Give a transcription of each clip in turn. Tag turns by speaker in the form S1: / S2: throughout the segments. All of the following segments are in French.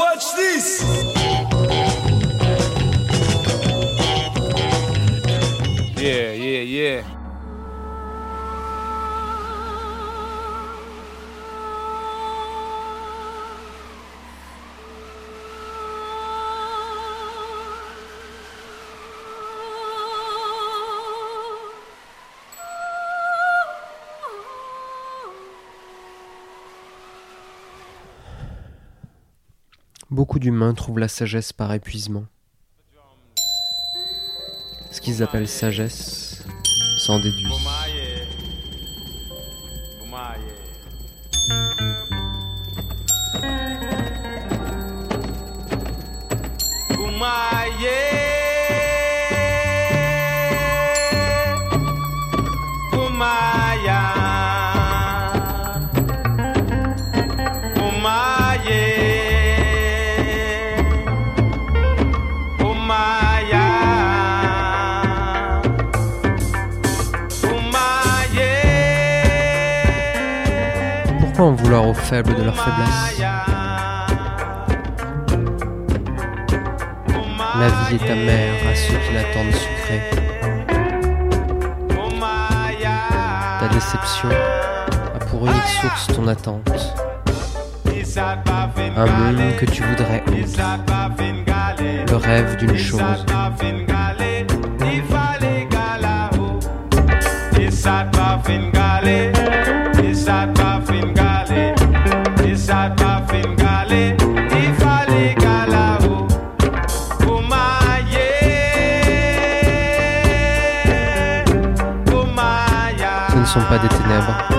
S1: Watch this.
S2: Beaucoup d'humains trouvent la sagesse par épuisement. Ce qu'ils appellent sagesse s'en déduit. En vouloir aux faibles de leur faiblesse La vie est amère à ceux qui l'attendent sucrée. Ta déception a pour unique source ton attente. Un monde que tu voudrais autre. Le rêve d'une chose. Pas des ténèbres,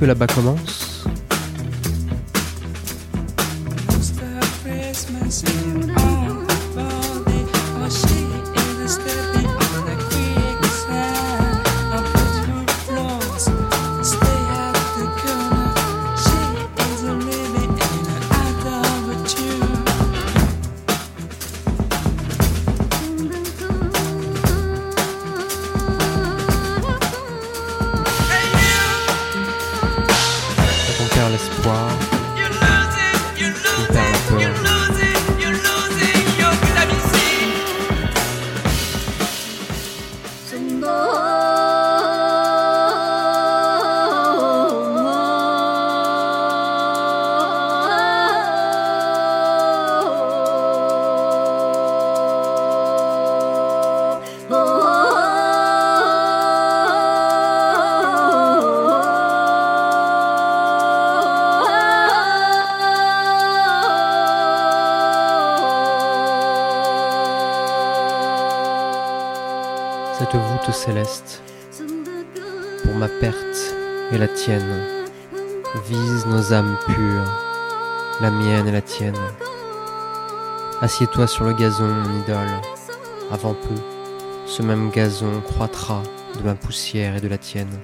S2: que là-bas commence Cette voûte céleste, pour ma perte et la tienne, vise nos âmes pures, la mienne et la tienne. Assieds-toi sur le gazon, mon idole. Avant peu, ce même gazon croîtra de ma poussière et de la tienne.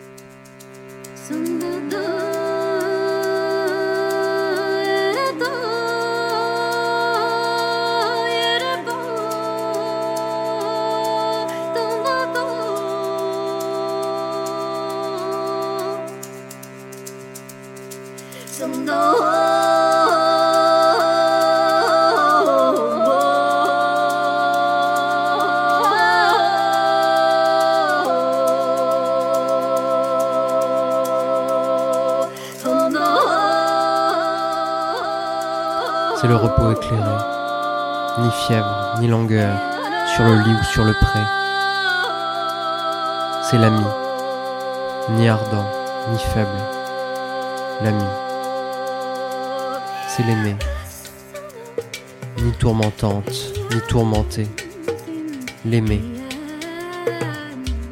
S3: C'est le repos éclairé, ni fièvre, ni langueur, sur le lit ou sur le pré. C'est l'ami, ni ardent, ni faible, l'ami. L'aimé, ni tourmentante, ni tourmenté, l'aimer.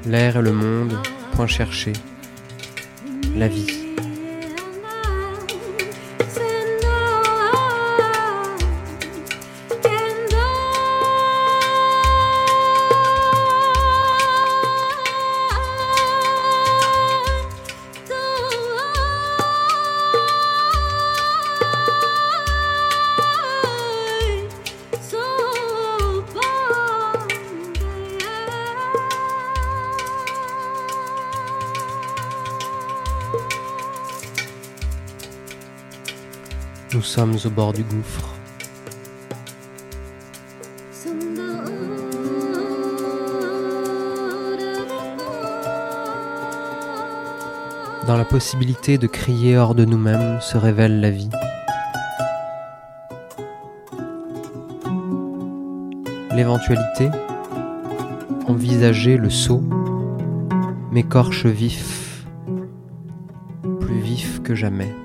S3: L'air et le monde, point cherché, la vie. Sommes au bord du gouffre. Dans la possibilité de crier hors de nous-mêmes se révèle la vie. L'éventualité, envisager le saut, m'écorche vif, plus vif que jamais.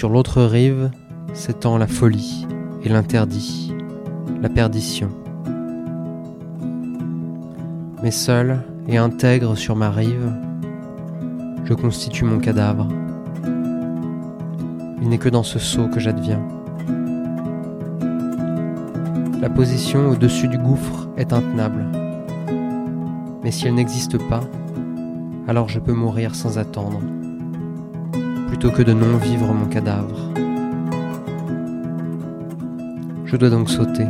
S3: Sur l'autre rive s'étend la folie et l'interdit, la perdition. Mais seul et intègre sur ma rive, je constitue mon cadavre. Il n'est que dans ce seau que j'adviens. La position au-dessus du gouffre est intenable. Mais si elle n'existe pas, alors je peux mourir sans attendre que de non vivre mon cadavre. Je dois donc sauter.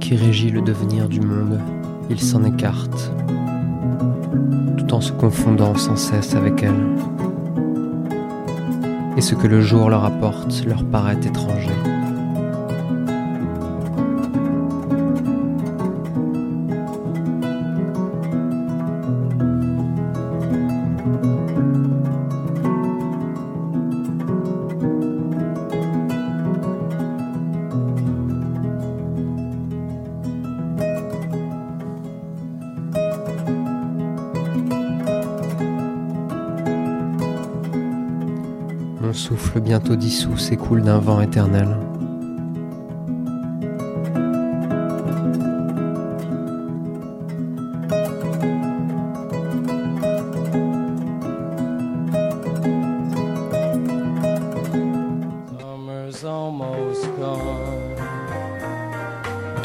S3: Qui régit le devenir du monde, ils s'en écartent, tout en se confondant sans cesse avec elle. Et ce que le jour leur apporte leur paraît étranger. Souffle bientôt dissous s'écoule d'un vent éternel.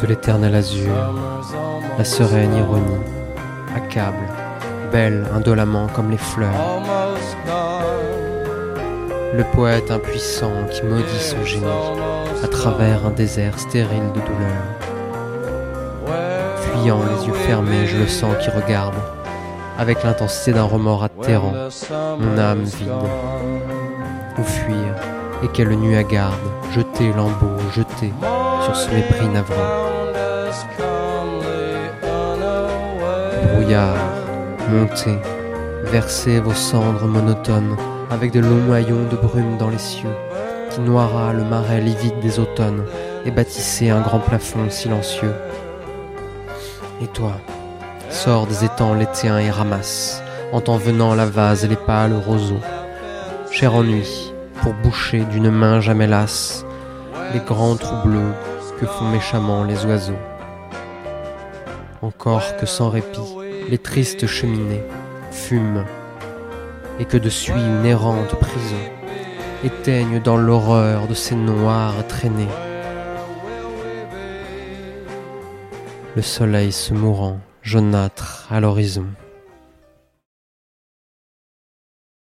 S3: De l'éternel azur, la sereine ironie accable, belle indolemment comme les fleurs. Le poète impuissant qui maudit son génie à travers un désert stérile de douleur. Fuyant les yeux fermés, je le sens qui regarde, avec l'intensité d'un remords atterrant, mon âme vide. Où fuir et quelle nuit à garde, jeter lambeau, jeter sur ce mépris navrant. Brouillard, montez, versez vos cendres monotones avec de longs maillons de brume dans les cieux, qui noiera le marais livide des automnes et bâtissez un grand plafond silencieux. Et toi, sors des étangs l'étéens et ramasse, en t'en venant la vase et les pâles roseaux. Cher ennui, pour boucher d'une main jamais lasse les grands trous bleus que font méchamment les oiseaux. Encore que sans répit, les tristes cheminées fume, et que de suit une errante prison éteigne dans l'horreur de ces noires traînées. Le soleil se mourant, jaunâtre à l'horizon.